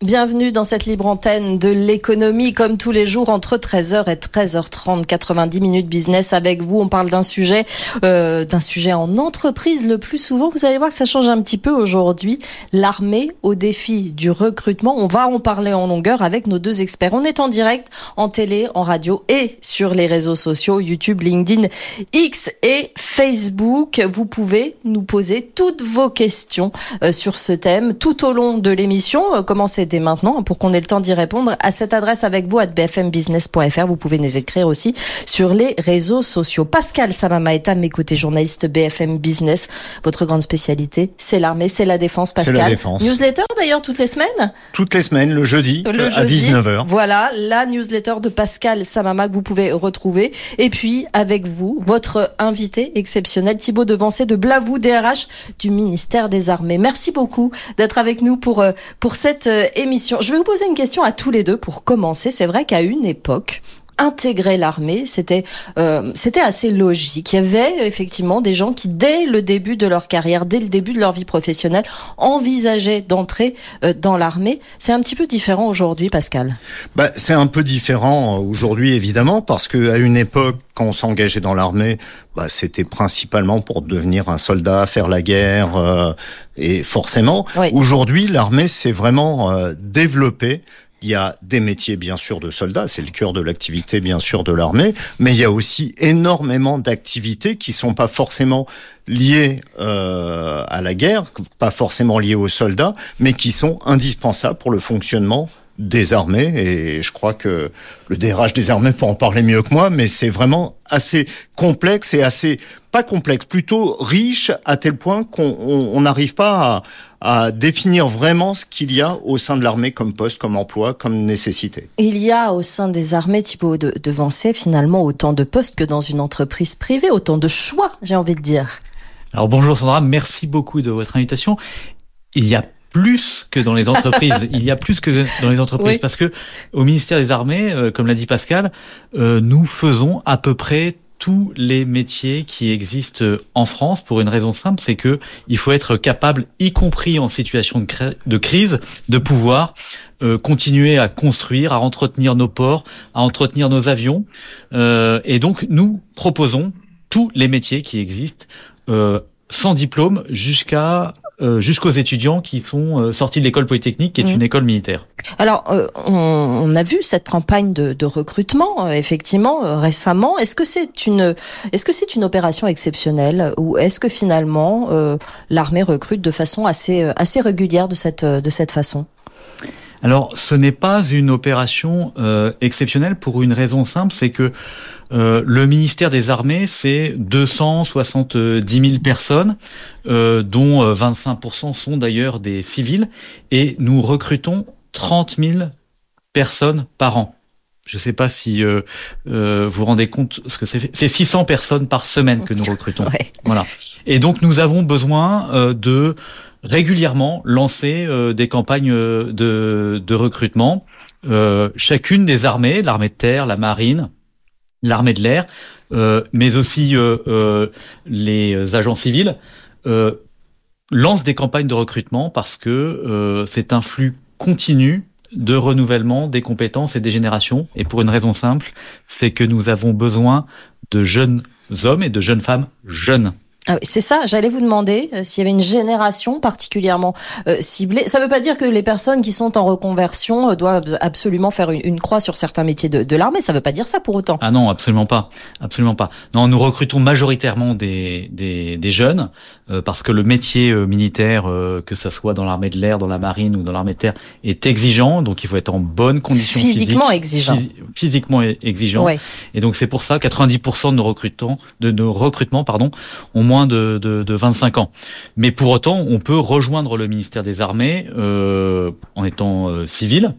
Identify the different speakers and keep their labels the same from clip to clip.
Speaker 1: Bienvenue dans cette libre antenne de l'économie, comme tous les jours entre 13h et 13h30, 90 minutes business avec vous. On parle d'un sujet, euh, d'un sujet en entreprise le plus souvent. Vous allez voir que ça change un petit peu aujourd'hui. L'armée au défi du recrutement. On va en parler en longueur avec nos deux experts. On est en direct, en télé, en radio et sur les réseaux sociaux, YouTube, LinkedIn, X et Facebook. Vous pouvez nous poser toutes vos questions euh, sur ce thème tout au long de l'émission. Euh, commencez dès maintenant pour qu'on ait le temps d'y répondre à cette adresse avec vous à bfmbusiness.fr. Vous pouvez nous écrire aussi sur les réseaux sociaux. Pascal Samama est à mes côtés, journaliste BFM Business. Votre grande spécialité, c'est l'armée, c'est la défense. Pascal.
Speaker 2: la défense.
Speaker 1: Newsletter d'ailleurs toutes les semaines.
Speaker 2: Toutes les semaines, le jeudi,
Speaker 1: Le
Speaker 2: à
Speaker 1: jeudi.
Speaker 2: 19h.
Speaker 1: Voilà, la newsletter de Pascal Samama que vous pouvez retrouver. Et puis, avec vous, votre invité exceptionnel, Thibaut Devancé de Blavou, DRH du ministère des Armées. Merci beaucoup d'être avec nous pour, euh, pour cette euh, Je vais vous poser une question à tous les deux pour commencer. C'est vrai qu'à une époque, intégrer l'armée, c'était euh, c'était assez logique. Il y avait effectivement des gens qui, dès le début de leur carrière, dès le début de leur vie professionnelle, envisageaient d'entrer euh, dans l'armée. C'est un petit peu différent aujourd'hui, Pascal.
Speaker 2: Bah, c'est un peu différent euh, aujourd'hui, évidemment, parce que à une époque, quand on s'engageait dans l'armée, bah, c'était principalement pour devenir un soldat, faire la guerre, euh, et forcément,
Speaker 1: Oui.
Speaker 2: aujourd'hui, l'armée s'est vraiment euh, développée. Il y a des métiers, bien sûr, de soldats, c'est le cœur de l'activité, bien sûr, de l'armée, mais il y a aussi énormément d'activités qui sont pas forcément liées euh, à la guerre, pas forcément liées aux soldats, mais qui sont indispensables pour le fonctionnement des armées. Et je crois que le DRH des armées peut en parler mieux que moi, mais c'est vraiment assez complexe et assez pas complexe, plutôt riche à tel point qu'on on- on n'arrive pas à, à définir vraiment ce qu'il y a au sein de l'armée comme poste, comme emploi, comme nécessité.
Speaker 1: Il y a au sein des armées, Thibaut de, Devancé, finalement autant de postes que dans une entreprise privée, autant de choix, j'ai envie de dire.
Speaker 3: Alors bonjour Sandra, merci beaucoup de votre invitation. Il y a plus que dans les entreprises. Il y a plus que dans les entreprises
Speaker 1: Oui.
Speaker 3: parce que au ministère des Armées, euh, comme l'a dit Pascal, euh, nous faisons à peu près tous les métiers qui existent en France pour une raison simple, c'est que il faut être capable, y compris en situation de, cri- de crise, de pouvoir euh, continuer à construire, à entretenir nos ports, à entretenir nos avions. Euh, et donc nous proposons tous les métiers qui existent euh, sans diplôme jusqu'à euh, jusqu'aux étudiants qui sont euh, sortis de l'école polytechnique, qui est
Speaker 1: Mhm.
Speaker 3: une école militaire.
Speaker 1: Alors, euh, on, on a vu cette campagne de, de recrutement euh, effectivement euh, récemment. Est-ce que c'est une, est-ce que c'est une opération exceptionnelle ou est-ce que finalement euh, l'armée recrute de façon assez assez régulière de cette de cette façon?
Speaker 3: Alors, ce n'est pas une opération euh, exceptionnelle pour une raison simple, c'est que euh, le ministère des Armées, c'est 270 000 personnes, euh, dont euh, 25% sont d'ailleurs des civils, et nous recrutons 30 000 personnes par an. Je ne sais pas si euh, euh, vous vous rendez compte ce que c'est. C'est 600 personnes par semaine que nous recrutons.
Speaker 1: Ouais.
Speaker 3: Voilà. Et donc nous avons besoin euh, de régulièrement lancer euh, des campagnes euh, de, de recrutement. Euh, chacune des armées, l'armée de terre, la marine, l'armée de l'air, euh, mais aussi euh, euh, les agents civils, lancent des campagnes de recrutement parce que c'est un flux continu de renouvellement des compétences et des générations. Et pour une raison simple, c'est que nous avons besoin de jeunes hommes et de jeunes femmes jeunes.
Speaker 1: Ah c'est ça, j'allais vous demander euh, s'il y avait une génération particulièrement euh, ciblée. Ça ne veut pas dire que les personnes qui sont en reconversion euh, doivent absolument faire une, croix sur certains métiers de, l'armée. Ça ne veut pas dire ça pour autant.
Speaker 3: Ah non, absolument pas, absolument pas. Non, nous recrutons majoritairement des jeunes euh, parce que le métier euh, militaire, euh, que ça soit dans l'armée de l'air, dans la marine ou dans l'armée de terre, est exigeant. Donc il faut être en bonne condition
Speaker 1: Physiquement
Speaker 3: physique,
Speaker 1: exigeant.
Speaker 3: physi- physiquement exigeant.
Speaker 1: Ouais.
Speaker 3: Et donc c'est pour ça 90% de nos recrutants, de nos recrutements, pardon, ont moins de, de, de 25 ans. Mais pour autant, on peut rejoindre le ministère des Armées euh, en étant euh, civil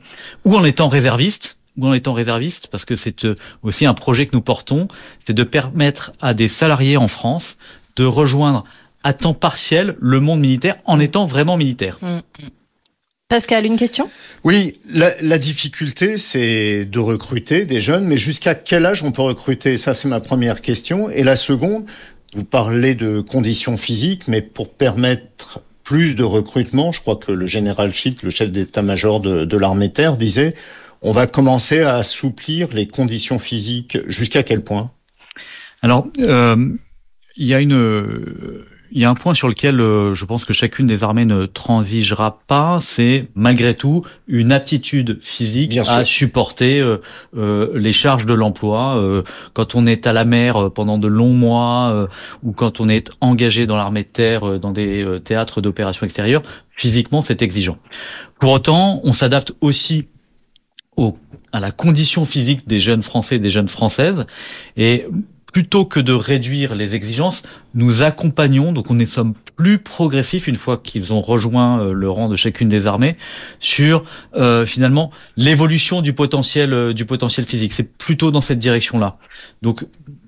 Speaker 3: ou en étant réserviste ou en étant réserviste, parce que c'est aussi un projet que nous portons, c'est de permettre à des salariés en France de rejoindre à temps partiel le monde militaire en étant vraiment militaire.
Speaker 1: Mm. Pascal, une question?
Speaker 2: Oui, la, la difficulté, c'est de recruter des jeunes, mais jusqu'à quel âge on peut recruter? Ça, c'est ma première question. Et la seconde, vous parlez de conditions physiques, mais pour permettre plus de recrutement, je crois que le général Schitt, le chef d'état-major de, de l'armée terre, disait on va commencer à assouplir les conditions physiques. Jusqu'à quel point?
Speaker 3: Alors, euh, il y a une il y a un point sur lequel euh, je pense que chacune des armées ne transigera pas, c'est malgré tout une aptitude physique à supporter euh, euh, les charges de l'emploi. quand on est à la mer pendant de longs mois ou quand on est engagé dans l'armée de terre, dans des théâtres d'opérations extérieures, physiquement c'est exigeant. Pour autant, on s'adapte aussi au, à la condition physique des jeunes Français, des jeunes Françaises, et plutôt que de réduire les exigences, nous accompagnons, donc on est sommes plus progressifs une fois qu'ils ont rejoint euh, le rang de chacune des armées sur euh, finalement l'évolution du potentiel euh, du potentiel physique. C'est plutôt dans cette direction-là. Donc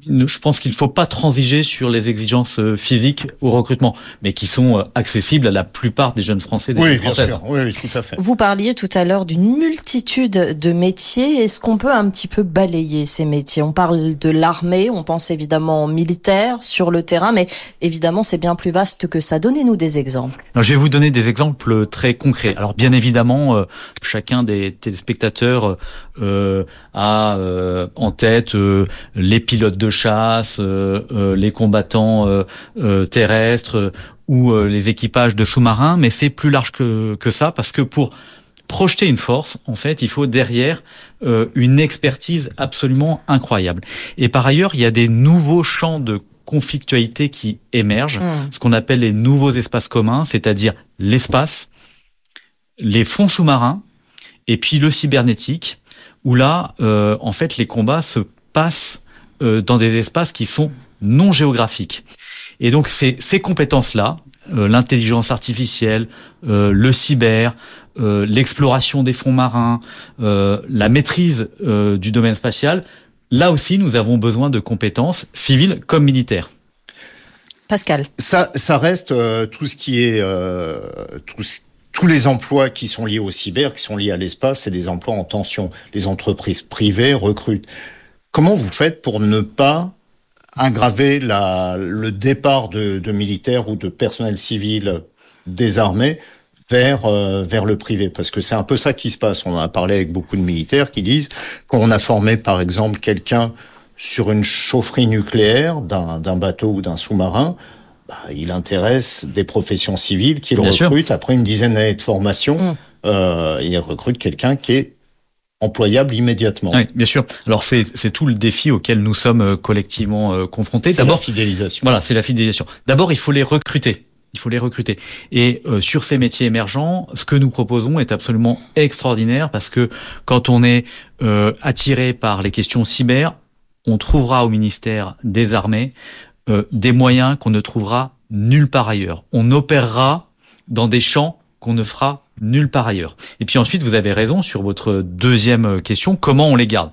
Speaker 3: je pense qu'il ne faut pas transiger sur les exigences euh, physiques au recrutement, mais qui sont euh, accessibles à la plupart des jeunes Français, des
Speaker 2: oui,
Speaker 3: bien Sûr.
Speaker 2: Oui, tout à fait.
Speaker 1: Vous parliez tout à l'heure d'une multitude de métiers. Est-ce qu'on peut un petit peu balayer ces métiers? On parle de l'armée, on pense évidemment militaire sur le terrain, mais évidemment c'est bien plus vaste que ça. Donnez-nous des exemples.
Speaker 3: Alors, je vais vous donner des exemples très concrets. Alors bien évidemment, euh, chacun des téléspectateurs euh, a en tête les pilotes de chasse, euh, euh, les combattants euh, terrestres ou les équipages de sous-marins, mais c'est plus large que, que ça parce que pour projeter une force, en fait, il faut derrière une expertise absolument incroyable. Et par ailleurs, il y a des nouveaux champs de conflictualité qui émergent, mmh. ce qu'on appelle les nouveaux espaces communs, c'est-à-dire l'espace, les fonds sous-marins, et puis le cybernétique, où là, en fait, les combats se passent dans des espaces qui sont non géographiques. Et donc ces, ces compétences-là, euh, l'intelligence artificielle, euh, le cyber, l'exploration des fonds marins, la maîtrise du domaine spatial, là aussi nous avons besoin de compétences civiles comme militaires.
Speaker 1: Pascal.
Speaker 2: Ça, ça reste tout ce qui est tous les emplois qui sont liés au cyber, qui sont liés à l'espace, c'est des emplois en tension. Les entreprises privées recrutent. Comment vous faites pour ne pas aggraver la, le départ de, de, militaires ou de personnel civil des armées vers, euh, vers le privé? Parce que c'est un peu ça qui se passe. On a parlé avec beaucoup de militaires qui disent qu'on a formé par exemple quelqu'un sur une chaufferie nucléaire d'un bateau ou d'un sous-marin, bah, il intéresse des professions civiles qui le recrutent après une dizaine d'années de formation. Mmh. Euh, il recrute quelqu'un qui est employable immédiatement.
Speaker 3: Oui, bien sûr. Alors c'est tout le défi auquel nous sommes euh, collectivement euh, confrontés.
Speaker 2: D'abord la fidélisation.
Speaker 3: Voilà, c'est la fidélisation. D'abord, il faut les recruter. Il faut les recruter. Et euh, sur ces métiers émergents, ce que nous proposons est absolument extraordinaire parce que quand on est attiré par les questions cyber, on trouvera au ministère des Armées des moyens qu'on ne trouvera nulle part ailleurs. On opérera dans des champs qu'on ne fera nulle part ailleurs. Et puis ensuite, vous avez raison sur votre deuxième question, comment on les garde?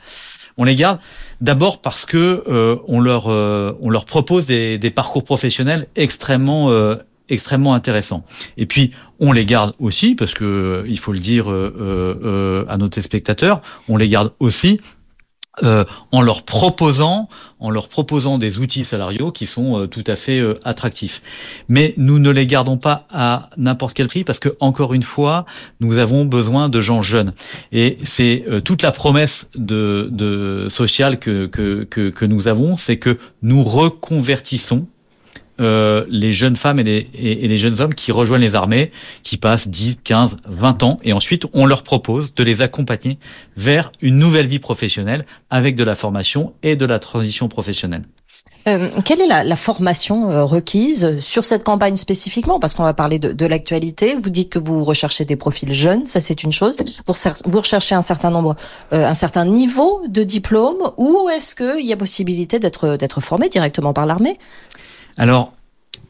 Speaker 3: On les garde d'abord parce que euh, on leur euh, on leur propose des, des parcours professionnels extrêmement euh, extrêmement intéressants. Et puis on les garde aussi parce que il faut le dire à nos téléspectateurs, on les garde aussi euh, en leur proposant, en leur proposant des outils salariaux qui sont euh, tout à fait euh, attractifs. Mais nous ne les gardons pas à n'importe quel prix parce que encore une fois, nous avons besoin de gens jeunes. Et c'est toute la promesse de, de sociale que, que, que, que nous avons, c'est que nous reconvertissons euh, les jeunes femmes et les, et, les, jeunes hommes qui rejoignent les armées, qui passent 10, 15, 20 ans, et ensuite on leur propose de les accompagner vers une nouvelle vie professionnelle avec de la formation et de la transition professionnelle.
Speaker 1: Euh, quelle est la, la formation euh, requise sur cette campagne spécifiquement? Parce qu'on va parler de, de l'actualité. Vous dites que vous recherchez des profils jeunes, ça c'est une chose. Pour vous recherchez un certain nombre, euh, un certain niveau de diplôme, ou est-ce qu'il y a possibilité d'être d'être formé directement par l'armée?
Speaker 3: Alors,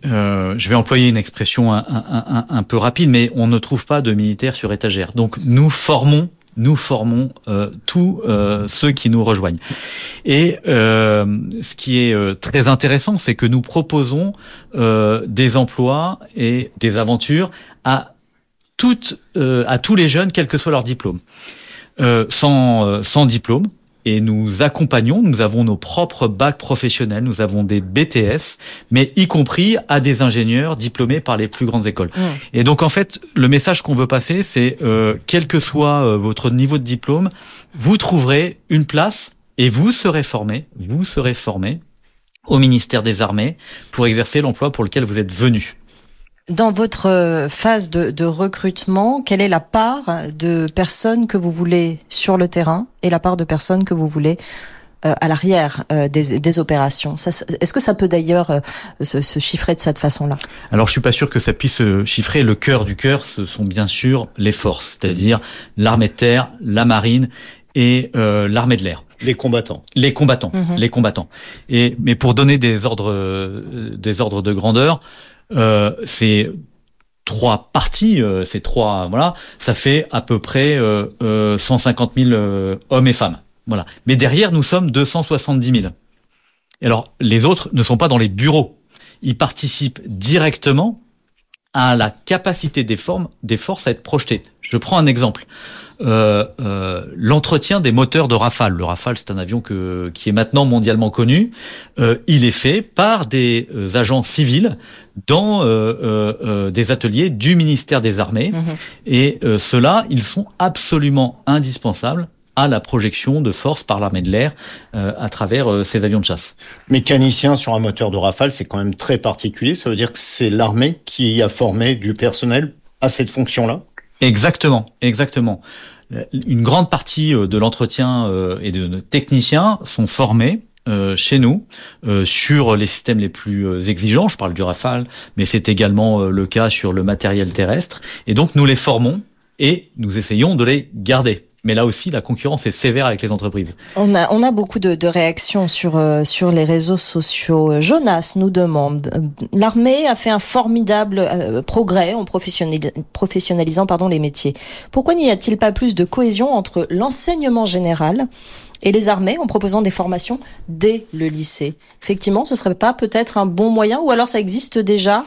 Speaker 3: euh, je vais employer une expression un, peu rapide, mais on ne trouve pas de militaires sur étagère. Donc nous formons, nous formons euh, tous euh, ceux qui nous rejoignent. Et ce qui est très intéressant, c'est que nous proposons des emplois et des aventures à toutes, tous les jeunes, quel que soit leur diplôme. sans, sans diplôme, et nous accompagnons, nous avons nos propres bacs professionnels, nous avons des BTS, mais y compris à des ingénieurs diplômés par les plus grandes écoles. Mmh. Et donc en fait, le message qu'on veut passer, c'est euh, quel que soit euh, votre niveau de diplôme, vous trouverez une place et vous serez formé, vous serez formé au ministère des Armées pour exercer l'emploi pour lequel vous êtes venu.
Speaker 1: Dans votre euh, phase de, recrutement, quelle est la part de personnes que vous voulez sur le terrain et la part de personnes que vous voulez euh, à l'arrière euh, des, opérations? Est-ce que ça peut d'ailleurs se, chiffrer de cette façon-là?
Speaker 3: Alors je suis pas sûr que ça puisse se chiffrer. Le cœur du cœur, ce sont bien sûr les forces, c'est-à-dire l'armée de terre, la marine et l'armée de l'air.
Speaker 2: Les combattants.
Speaker 3: Les combattants. Mhm. Les combattants. Et mais pour donner des ordres, des ordres de grandeur, euh, c'est trois parties, euh, ces trois, voilà, ça fait à peu près euh, 150 000 euh, hommes et femmes. Voilà. Mais derrière, nous sommes 270 000. Et alors, les autres ne sont pas dans les bureaux. Ils participent directement à la capacité des, formes, des forces à être projetées. Je prends un exemple. Euh, euh, l'entretien des moteurs de Rafale. Le Rafale, c'est un avion que, qui est maintenant mondialement connu. Euh, il est fait par des agents civils dans des ateliers du ministère des Armées. Mhm. Et ceux-là, ils sont absolument indispensables à la projection de force par l'armée de l'air à travers ces avions de chasse.
Speaker 2: Mécanicien sur un moteur de Rafale, c'est quand même très particulier. Ça veut dire que c'est l'armée qui a formé du personnel à cette fonction-là?
Speaker 3: Exactement, exactement. Une grande partie euh, de l'entretien euh, et de nos techniciens sont formés euh, chez nous sur les systèmes les plus exigeants. Je parle du Rafale, mais c'est également le cas sur le matériel terrestre. Et donc nous les formons et nous essayons de les garder mais là aussi, la concurrence est sévère avec les entreprises.
Speaker 1: On a, on a beaucoup de, réactions sur, euh, sur les réseaux sociaux. Jonas nous demande, euh, l'armée a fait un formidable euh, progrès en professionnalisant pardon, les métiers. Pourquoi n'y a-t-il pas plus de cohésion entre l'enseignement général et les armées en proposant des formations dès le lycée? Effectivement, ce serait pas peut-être un bon moyen ou alors ça existe déjà?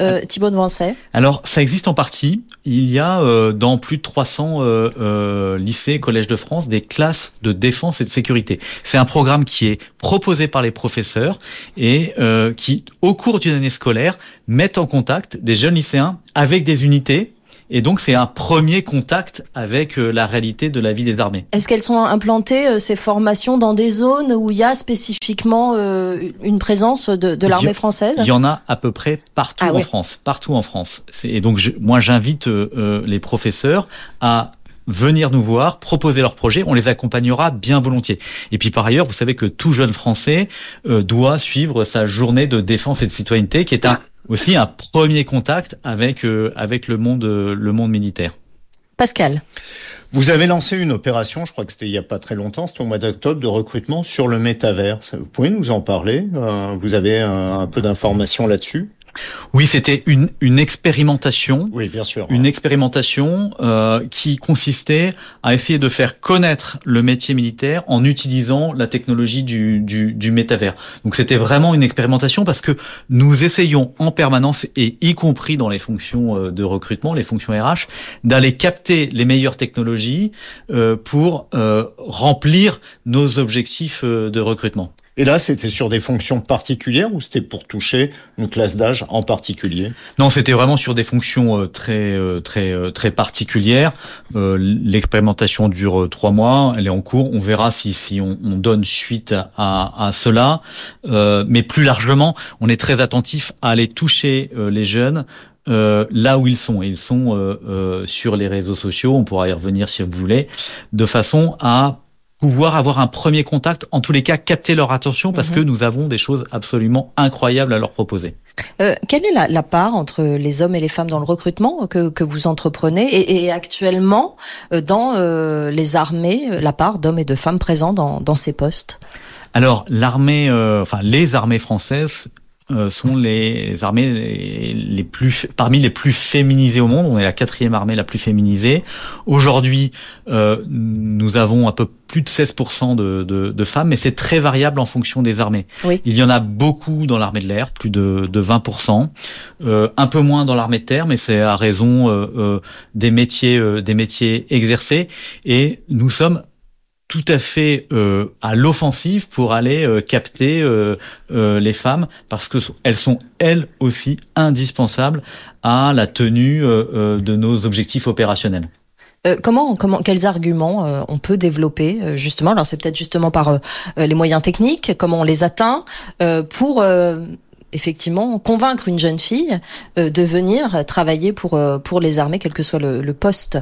Speaker 1: Euh, Thibaut de Vancey
Speaker 3: Alors, ça existe en partie. Il y a euh, dans plus de 300 euh, euh, lycées, collèges de France, des classes de défense et de sécurité. C'est un programme qui est proposé par les professeurs et euh, qui, au cours d'une année scolaire, met en contact des jeunes lycéens avec des unités et donc, c'est un premier contact avec euh, la réalité de la vie des armées.
Speaker 1: Est-ce qu'elles sont implantées, euh, ces formations, dans des zones où il y a spécifiquement euh, une présence de, l'armée française?
Speaker 3: Il y en a à peu près partout ah en France. Partout en France. Et donc, moi, j'invite les professeurs à venir nous voir, proposer leurs projets, on les accompagnera bien volontiers. Et puis par ailleurs, vous savez que tout jeune Français doit suivre sa journée de défense et de citoyenneté, qui est un aussi un premier contact avec euh, avec le monde euh, le monde militaire.
Speaker 1: Pascal.
Speaker 2: Vous avez lancé une opération, je crois que c'était il y a pas très longtemps, c'était au mois d'octobre, de recrutement sur le métavers. Vous pouvez nous en parler euh, Vous avez un peu d'informations là-dessus?
Speaker 3: Oui, c'était une, une expérimentation.
Speaker 2: Oui, bien sûr.
Speaker 3: Une expérimentation euh, qui consistait à essayer de faire connaître le métier militaire en utilisant la technologie du, du, du métavers. Donc c'était vraiment une expérimentation parce que nous essayons en permanence, et y compris dans les fonctions euh, de recrutement, les fonctions RH, d'aller capter les meilleures technologies euh, pour euh, remplir nos objectifs de recrutement.
Speaker 2: Et là, c'était sur des fonctions particulières ou c'était pour toucher une classe d'âge en particulier?
Speaker 3: Non, c'était vraiment sur des fonctions euh, très euh, très euh, très particulières. L'expérimentation dure trois mois, elle est en cours. On verra si si on, on donne suite à, à cela. mais plus largement, on est très attentif à aller toucher les jeunes euh, là où ils sont. Ils sont euh, euh, sur les réseaux sociaux, on pourra y revenir si vous voulez, de façon à pouvoir avoir un premier contact, en tous les cas capter leur attention parce que mhm. nous avons des choses absolument incroyables à leur proposer.
Speaker 1: Euh, quelle est la, la, part entre les hommes et les femmes dans le recrutement que, que vous entreprenez et, et actuellement euh, dans euh, les armées, la part d'hommes et de femmes présents dans, dans ces postes?
Speaker 3: Alors l'armée, euh, enfin les armées françaises euh, sont les, armées les, plus parmi les plus féminisées au monde. On est la quatrième armée la plus féminisée. Aujourd'hui, euh, nous avons un peu plus de 16% de, de, de, femmes, mais c'est très variable en fonction des armées.
Speaker 1: Oui.
Speaker 3: Il y en a beaucoup dans l'armée de l'air, plus de, de 20%, euh, un peu moins dans l'armée de terre, mais c'est à raison euh, euh des métiers des métiers exercés. Et nous sommes tout à fait euh, à l'offensive pour aller euh, capter euh, les femmes parce que elles sont elles aussi indispensables à la tenue de nos objectifs opérationnels.
Speaker 1: comment, comment, quels arguments on peut développer justement? Alors c'est peut-être justement par les moyens techniques, comment on les atteint pour effectivement convaincre une jeune fille de venir travailler pour pour les armées, quel que soit le, le poste.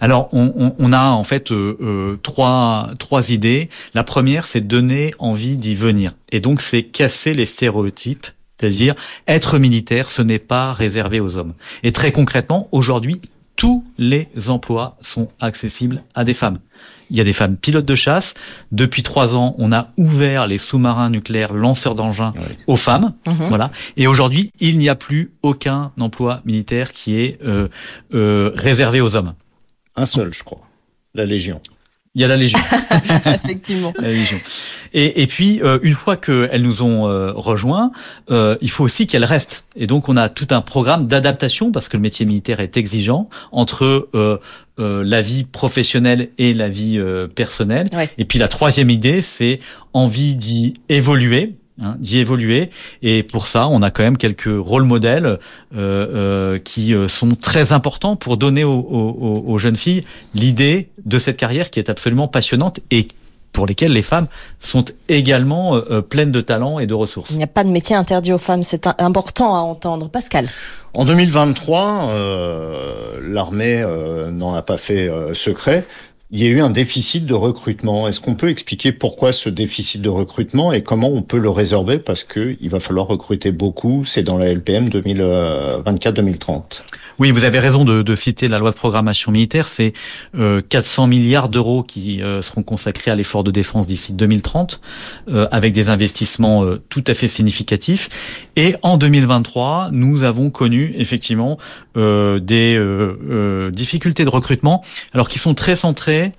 Speaker 3: Alors, on, a en fait euh, euh, trois trois idées. La première, c'est donner envie d'y venir, et donc c'est casser les stéréotypes. C'est-à-dire, être militaire, ce n'est pas réservé aux hommes. Et très concrètement, aujourd'hui, tous les emplois sont accessibles à des femmes. Il y a des femmes pilotes de chasse. Depuis trois ans, on a ouvert les sous-marins nucléaires lanceurs d'engins aux femmes. Mhm. Voilà. Et aujourd'hui, il n'y a plus aucun emploi militaire qui est euh, réservé aux hommes.
Speaker 2: Un seul, je crois. La Légion.
Speaker 3: Il y a la Légion.
Speaker 1: Effectivement.
Speaker 3: La Légion. Et, et puis, euh, une fois qu'elles nous ont euh, rejoints, euh, il faut aussi qu'elles restent. Et donc, on a tout un programme d'adaptation, parce que le métier militaire est exigeant, entre la vie professionnelle et la vie personnelle. Et puis, la troisième idée, c'est envie d'y évoluer Hein, d'y évoluer. Et pour ça, on a quand même quelques rôles modèles euh, euh, qui euh, sont très importants pour donner aux, jeunes filles l'idée de cette carrière qui est absolument passionnante et pour lesquelles les femmes sont également pleines de talent et de ressources.
Speaker 1: Il n'y a pas de métier interdit aux femmes, c'est important à entendre. Pascal.
Speaker 2: En 2023, l'armée n'en a pas fait secret il y a eu un déficit de recrutement. Est-ce qu'on peut expliquer pourquoi ce déficit de recrutement et comment on peut le résorber? Parce que il va falloir recruter beaucoup. C'est dans la LPM 2024-2030.
Speaker 3: Oui, vous avez raison de, de, citer la loi de programmation militaire. C'est euh, 400 milliards d'euros qui euh, seront consacrés à l'effort de défense d'ici 2030, euh, avec des investissements euh, tout à fait significatifs. Et en 2023, nous avons connu effectivement des difficultés de recrutement, alors qui sont très centrées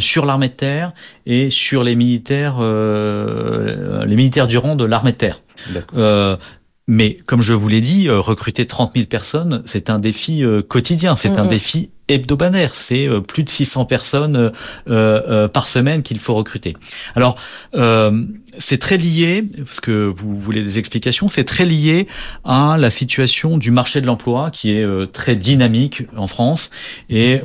Speaker 3: sur l'armée de terre et sur les militaires, les militaires du rang de l'armée de terre. Mais comme je vous l'ai dit, euh, recruter 30 000 personnes, c'est un défi euh, quotidien, c'est un défi hebdomadaire. C'est euh, plus de 600 personnes par semaine qu'il faut recruter. Alors, c'est très lié, parce que vous voulez des explications, c'est très lié à la situation du marché de l'emploi qui est très dynamique en France et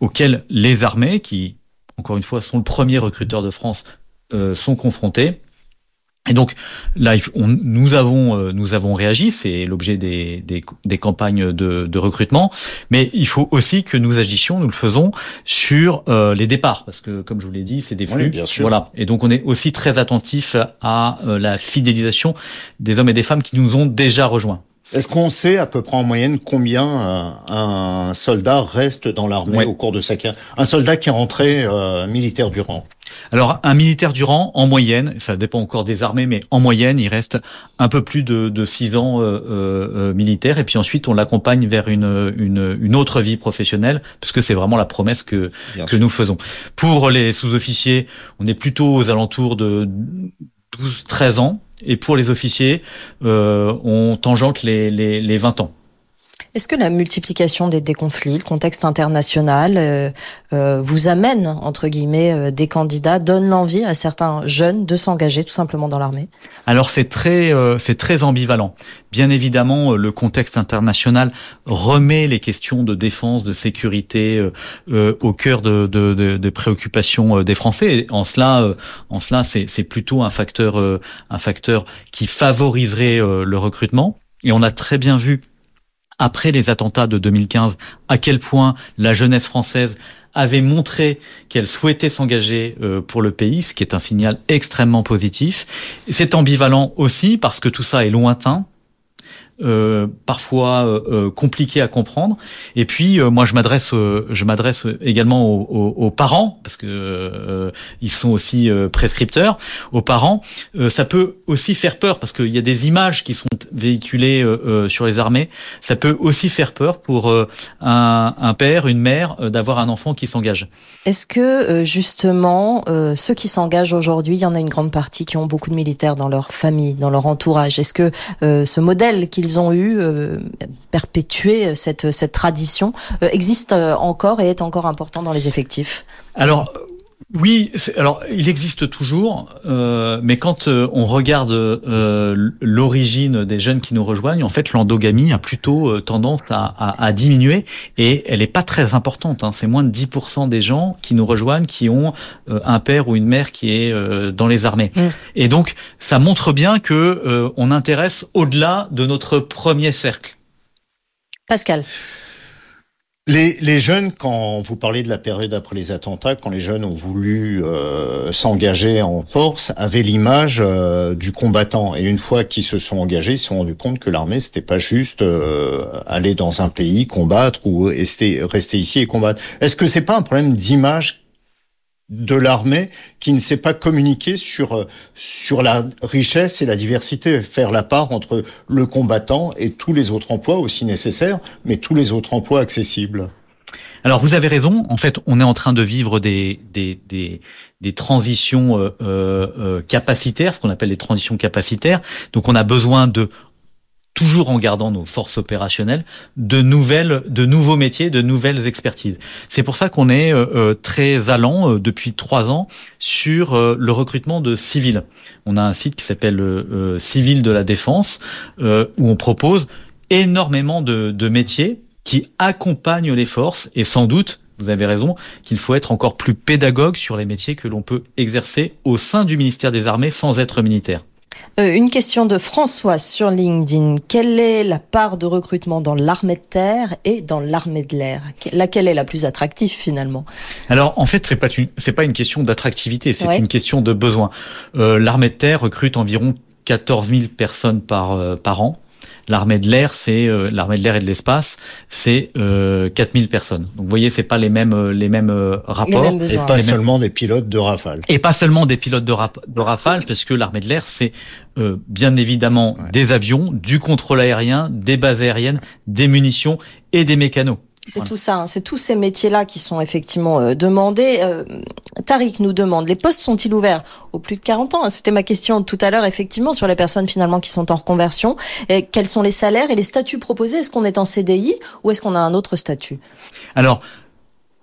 Speaker 3: auquel les armées, qui encore une fois sont le premier recruteur de France, sont confrontés. Et donc là, nous avons euh, nous avons réagi, c'est l'objet des, des, des, campagnes de, de, recrutement, mais il faut aussi que nous agissions, nous le faisons sur euh, les départs, parce que comme je vous l'ai dit, c'est des flux.
Speaker 2: bien sûr.
Speaker 3: Voilà. Et donc on est aussi très attentif à euh, la fidélisation des hommes et des femmes qui nous ont déjà rejoints.
Speaker 2: Est-ce qu'on sait à peu près en moyenne combien un soldat reste dans l'armée au cours de sa carrière? Un soldat qui est rentré militaire du rang
Speaker 3: alors, un militaire du rang, en moyenne, ça dépend encore des armées, mais en moyenne, il reste un peu plus de, de six ans euh, euh, euh militaire, et puis ensuite, on l'accompagne vers une, une, une, autre vie professionnelle, parce que c'est vraiment la promesse que, que nous faisons. Pour les sous-officiers, on est plutôt aux alentours de 12-13 ans, et pour les officiers, euh, on tangente les, les, les 20 ans.
Speaker 1: Est-ce que la multiplication des, des, conflits, le contexte international, euh, euh, vous amène, entre guillemets, euh, des candidats, donne l'envie à certains jeunes de s'engager tout simplement dans l'armée?
Speaker 3: Alors c'est très, c'est très ambivalent. Bien évidemment, le contexte international remet les questions de défense, de sécurité au cœur de, de, de, de, préoccupations des Français. En cela, en cela, c'est plutôt un facteur, un facteur qui favoriserait le recrutement. Et on a très bien vu après les attentats de 2015, à quel point la jeunesse française avait montré qu'elle souhaitait s'engager euh, pour le pays, ce qui est un signal extrêmement positif. C'est ambivalent aussi parce que tout ça est lointain. Euh, parfois euh, compliqués à comprendre. Et puis moi je m'adresse je m'adresse également aux, parents parce que ils sont aussi prescripteurs. Aux parents, ça peut aussi faire peur parce qu'il y a des images qui sont véhiculées sur les armées. Ça peut aussi faire peur pour un, un père, une mère d'avoir un enfant qui s'engage.
Speaker 1: Est-ce que justement ceux qui s'engagent aujourd'hui, il y en a une grande partie qui ont beaucoup de militaires dans leur famille, dans leur entourage. Est-ce que euh, ce modèle qu'ils ont eu, euh, perpétuer cette, cette tradition, euh, existe encore et est encore important dans les effectifs?
Speaker 3: Oui, alors il existe toujours, euh, mais quand euh, on regarde euh, l'origine des jeunes qui nous rejoignent, en fait, l'endogamie a plutôt tendance à, à, à, diminuer et elle n'est pas très importante. Hein. C'est moins de 10% des gens qui nous rejoignent qui ont un père ou une mère qui est dans les armées. Mmh. Et donc, ça montre bien que on intéresse au-delà de notre premier cercle.
Speaker 1: Pascal.
Speaker 2: Les, les, jeunes, quand vous parlez de la période après les attentats, quand les jeunes ont voulu euh, s'engager en force, avaient l'image euh, du combattant. Et une fois qu'ils se sont engagés, ils se sont rendus compte que l'armée, c'était pas juste euh, aller dans un pays, combattre ou rester, rester ici et combattre. Est-ce que c'est pas un problème d'image de l'armée qui ne sait pas communiquer sur euh, sur la richesse et la diversité, faire la part entre le combattant et tous les autres emplois aussi nécessaires, mais tous les autres emplois accessibles.
Speaker 3: Alors vous avez raison. En fait, on est en train de vivre des des des, des transitions euh, euh, capacitaires, ce qu'on appelle les transitions capacitaires. Donc on a besoin de toujours en gardant nos forces opérationnelles, de nouvelles, de nouveaux métiers, de nouvelles expertises. C'est pour ça qu'on est euh, euh, très allant euh, depuis trois ans sur le recrutement de civils. On a un site qui s'appelle Civil de la Défense où on propose énormément de, de métiers qui accompagnent les forces et sans doute vous avez raison, qu'il faut être encore plus pédagogue sur les métiers que l'on peut exercer au sein du ministère des Armées sans être militaire.
Speaker 1: Euh, une question de François sur LinkedIn. Quelle est la part de recrutement dans l'armée de terre et dans l'armée de l'air? Laquelle est la plus attractive finalement?
Speaker 3: Alors en fait, c'est pas une c'est pas une question d'attractivité, c'est une question de besoin. Euh, l'armée de terre recrute environ 14 000 personnes par euh, par an. L'armée de l'air, c'est euh, l'armée de l'air et de l'espace, c'est euh, 4000 personnes. Donc vous voyez, c'est pas les mêmes euh, les mêmes euh, rapports.
Speaker 2: et pas seulement des pilotes de Rafale.
Speaker 3: Et pas seulement des pilotes de, de Rafale, parce que l'armée de l'air, c'est bien évidemment des avions, du contrôle aérien, des bases aériennes, des munitions et des mécanos.
Speaker 1: C'est tout ça, hein. c'est tous ces métiers-là qui sont effectivement euh, demandés. Euh, Tariq nous demande, les postes sont-ils ouverts aux plus de 40 ans? C'était ma question tout à l'heure, effectivement, sur les personnes finalement qui sont en reconversion. Et quels sont les salaires et les statuts proposés? Est-ce qu'on est en CDI ou est-ce qu'on a un autre statut?
Speaker 3: Alors,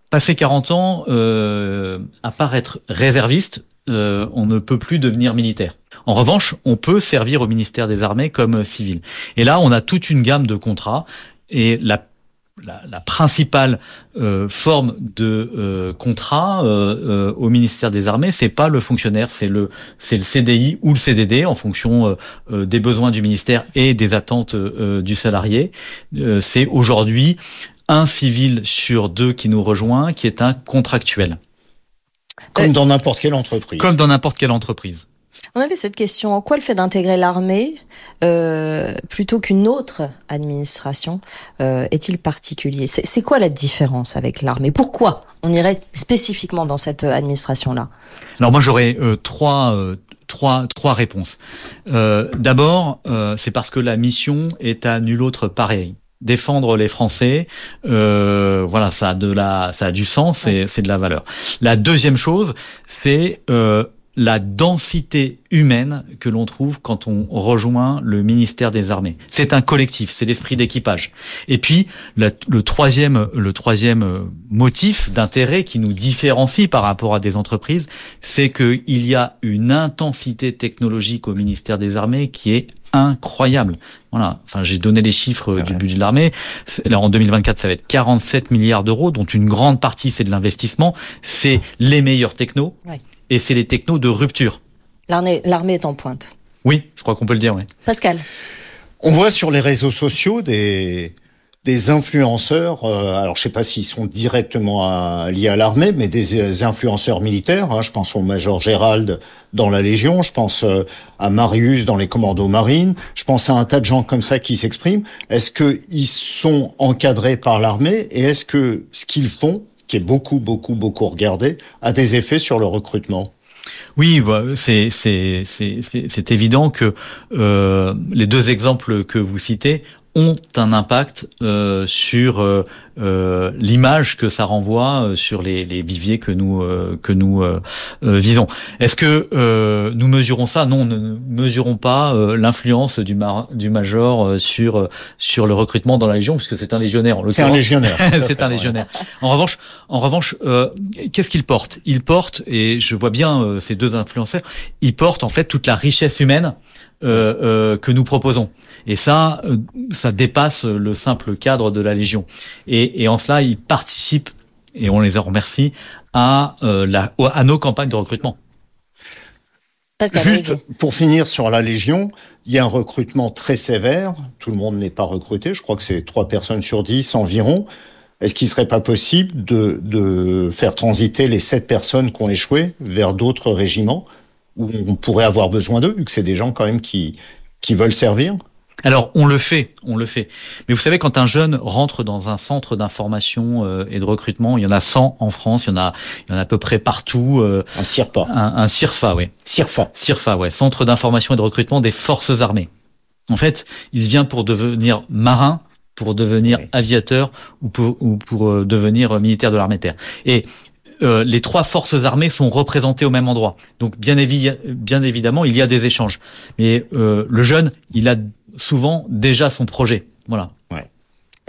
Speaker 3: passé 40 ans, euh, à part être réserviste, euh, on ne peut plus devenir militaire. En revanche, on peut servir au ministère des Armées comme civil. Et là, on a toute une gamme de contrats. Et la la, principale euh, forme de euh, contrat euh, au ministère des Armées, c'est pas le fonctionnaire, c'est le c'est le CDI ou le CDD en fonction des besoins du ministère et des attentes du salarié. c'est aujourd'hui un civil sur deux qui nous rejoint, qui est un contractuel.
Speaker 2: Comme dans n'importe quelle entreprise.
Speaker 3: Comme dans n'importe quelle entreprise.
Speaker 1: On avait cette question. En quoi le fait d'intégrer l'armée euh, plutôt qu'une autre administration euh, est-il particulier? C'est quoi la différence avec l'armée? Pourquoi on irait spécifiquement dans cette administration-là?
Speaker 3: Alors moi j'aurais euh, trois trois trois réponses. D'abord, c'est parce que la mission est à nul autre pareil défendre les Français, euh, voilà, ça a de la, ça a du sens, c'est de la valeur. La deuxième chose, c'est euh, la densité humaine que l'on trouve quand on rejoint le ministère des Armées. C'est un collectif, c'est l'esprit d'équipage. Et puis le troisième, le troisième motif d'intérêt qui nous différencie par rapport à des entreprises, c'est qu'il y a une intensité technologique au ministère des Armées qui est incroyable. Voilà. Enfin, j'ai donné les chiffres du budget de l'armée. En 2024, ça va être 47 milliards d'euros, dont une grande partie c'est de l'investissement. C'est les meilleurs technos et c'est les technos de rupture.
Speaker 1: L'armée est en pointe.
Speaker 3: Oui, je crois qu'on peut le dire. Oui.
Speaker 1: Pascal.
Speaker 2: On voit sur les réseaux sociaux des, des influenceurs, euh, alors je sais pas s'ils sont directement liés à l'armée, mais des, influenceurs militaires. Hein. je pense au Major Gérald dans la Légion, je pense euh, à Marius dans les commandos marines, je pense à un tas de gens comme ça qui s'expriment. Est-ce qu'ils sont encadrés par l'armée et est-ce que ce qu'ils font, qui est beaucoup, beaucoup, beaucoup regardé, a des effets sur le recrutement.
Speaker 3: Oui, bah, c'est c'est évident que euh, les deux exemples que vous citez ont un impact euh, sur euh, euh, l'image que ça renvoie sur les, les viviers que nous que nous visons. Est-ce que nous mesurons ça? Non, nous ne mesurons pas l'influence du, du major sur sur le recrutement dans la légion, puisque c'est un légionnaire.
Speaker 2: C'est un légionnaire.
Speaker 3: c'est un légionnaire. En revanche, en revanche, qu'est-ce qu'il porte? Il porte, et je vois bien ces deux influenceurs, il porte en fait toute la richesse humaine que nous proposons. Et ça, euh, ça dépasse le simple cadre de la Légion. Et, en cela, ils participent, et on les en remercie, à, euh, la, à nos campagnes de recrutement.
Speaker 2: Juste pour finir sur la Légion, il y a un recrutement très sévère. Tout le monde n'est pas recruté. Je crois que c'est trois personnes sur dix environ. Est-ce qu'il serait pas possible de, de faire transiter les sept personnes qui ont échoué vers d'autres régiments où on pourrait avoir besoin d'eux, vu que c'est des gens quand même qui, qui veulent servir
Speaker 3: alors on le fait, on le fait. Mais vous savez, quand un jeune rentre dans un centre d'information euh, et de recrutement, il y en a 100 en France, il y en a, il y en a à peu près partout.
Speaker 2: Euh, un CIRPA.
Speaker 3: Un, un CIRFA, oui.
Speaker 2: CIRFA.
Speaker 3: CIRFA, ouais. Centre d'information et de recrutement des forces armées. En fait, il vient pour devenir marin, pour devenir aviateur ou pour, ou pour euh, devenir militaire de l'armée de terre. Et les trois forces armées sont représentées au même endroit. Donc bien, bien évidemment, il y a des échanges. Mais le jeune, il a souvent déjà son projet. Voilà.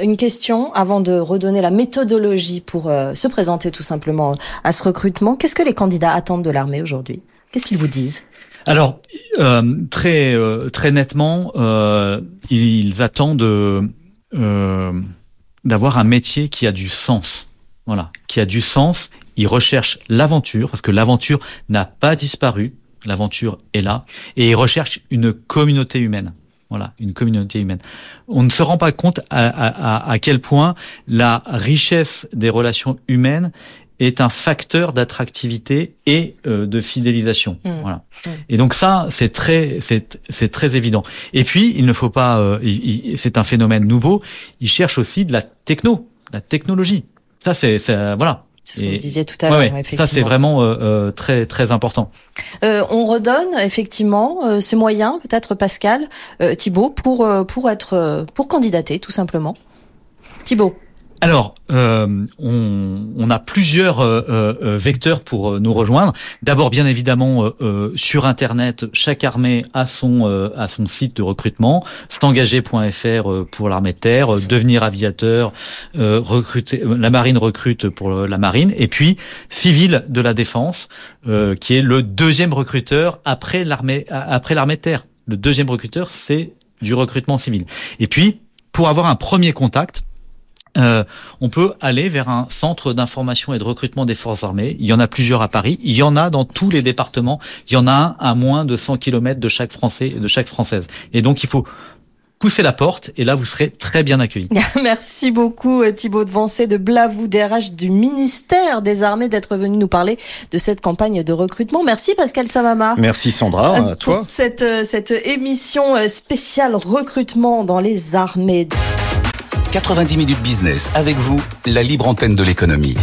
Speaker 1: Une question avant de redonner la méthodologie pour euh, se présenter tout simplement à ce recrutement. Qu'est-ce que les candidats attendent de l'armée aujourd'hui? Qu'est-ce qu'ils vous disent?
Speaker 3: Alors euh, très euh, très nettement, ils, attendent d'avoir un métier qui a du sens. Voilà, qui a du sens. Ils recherchent l'aventure parce que l'aventure n'a pas disparu. L'aventure est là et ils recherchent une communauté humaine. Voilà, une communauté humaine. On ne se rend pas compte à, quel point la richesse des relations humaines est un facteur d'attractivité et euh, de fidélisation. Mmh. Voilà. Mmh. Et donc ça, c'est très, c'est très évident. Et puis, il ne faut pas, euh, c'est un phénomène nouveau. Ils cherchent aussi de la techno, la technologie. Ça, c'est, voilà.
Speaker 1: C'est ce que vous disiez tout à l'heure.
Speaker 3: ça, c'est vraiment euh, euh, très très important.
Speaker 1: Euh, on redonne effectivement euh, ces moyens, peut-être Pascal, Thibault, pour pour être pour candidater tout simplement. Thibault.
Speaker 3: Alors, euh, on, on, a plusieurs euh, euh, vecteurs pour nous rejoindre. D'abord, bien évidemment, sur Internet, chaque armée a son a son site de recrutement, s'engager.fr pour l'armée de terre, devenir aviateur, recruter, la marine recrute pour la marine, et puis civil de la défense, qui est le deuxième recruteur après l'armée après l'armée de terre. Le deuxième recruteur, c'est du recrutement civil. Et puis, pour avoir un premier contact, euh, on peut aller vers un centre d'information et de recrutement des forces armées. Il y en a plusieurs à Paris. Il y en a dans tous les départements. Il y en a un à moins de 100 km de chaque Français, de chaque Française. Et donc, il faut pousser la porte et là vous serez très bien accueillis.
Speaker 1: Merci beaucoup euh, Thibaut de Vancé de Blavou DRH du ministère des Armées d'être venu nous parler de cette campagne de recrutement. Merci Pascal Samama.
Speaker 2: Merci Sandra, à toi.
Speaker 1: Cette, euh, cette émission spéciale recrutement dans les armées.
Speaker 4: 90 minutes business avec vous, la libre antenne de l'économie.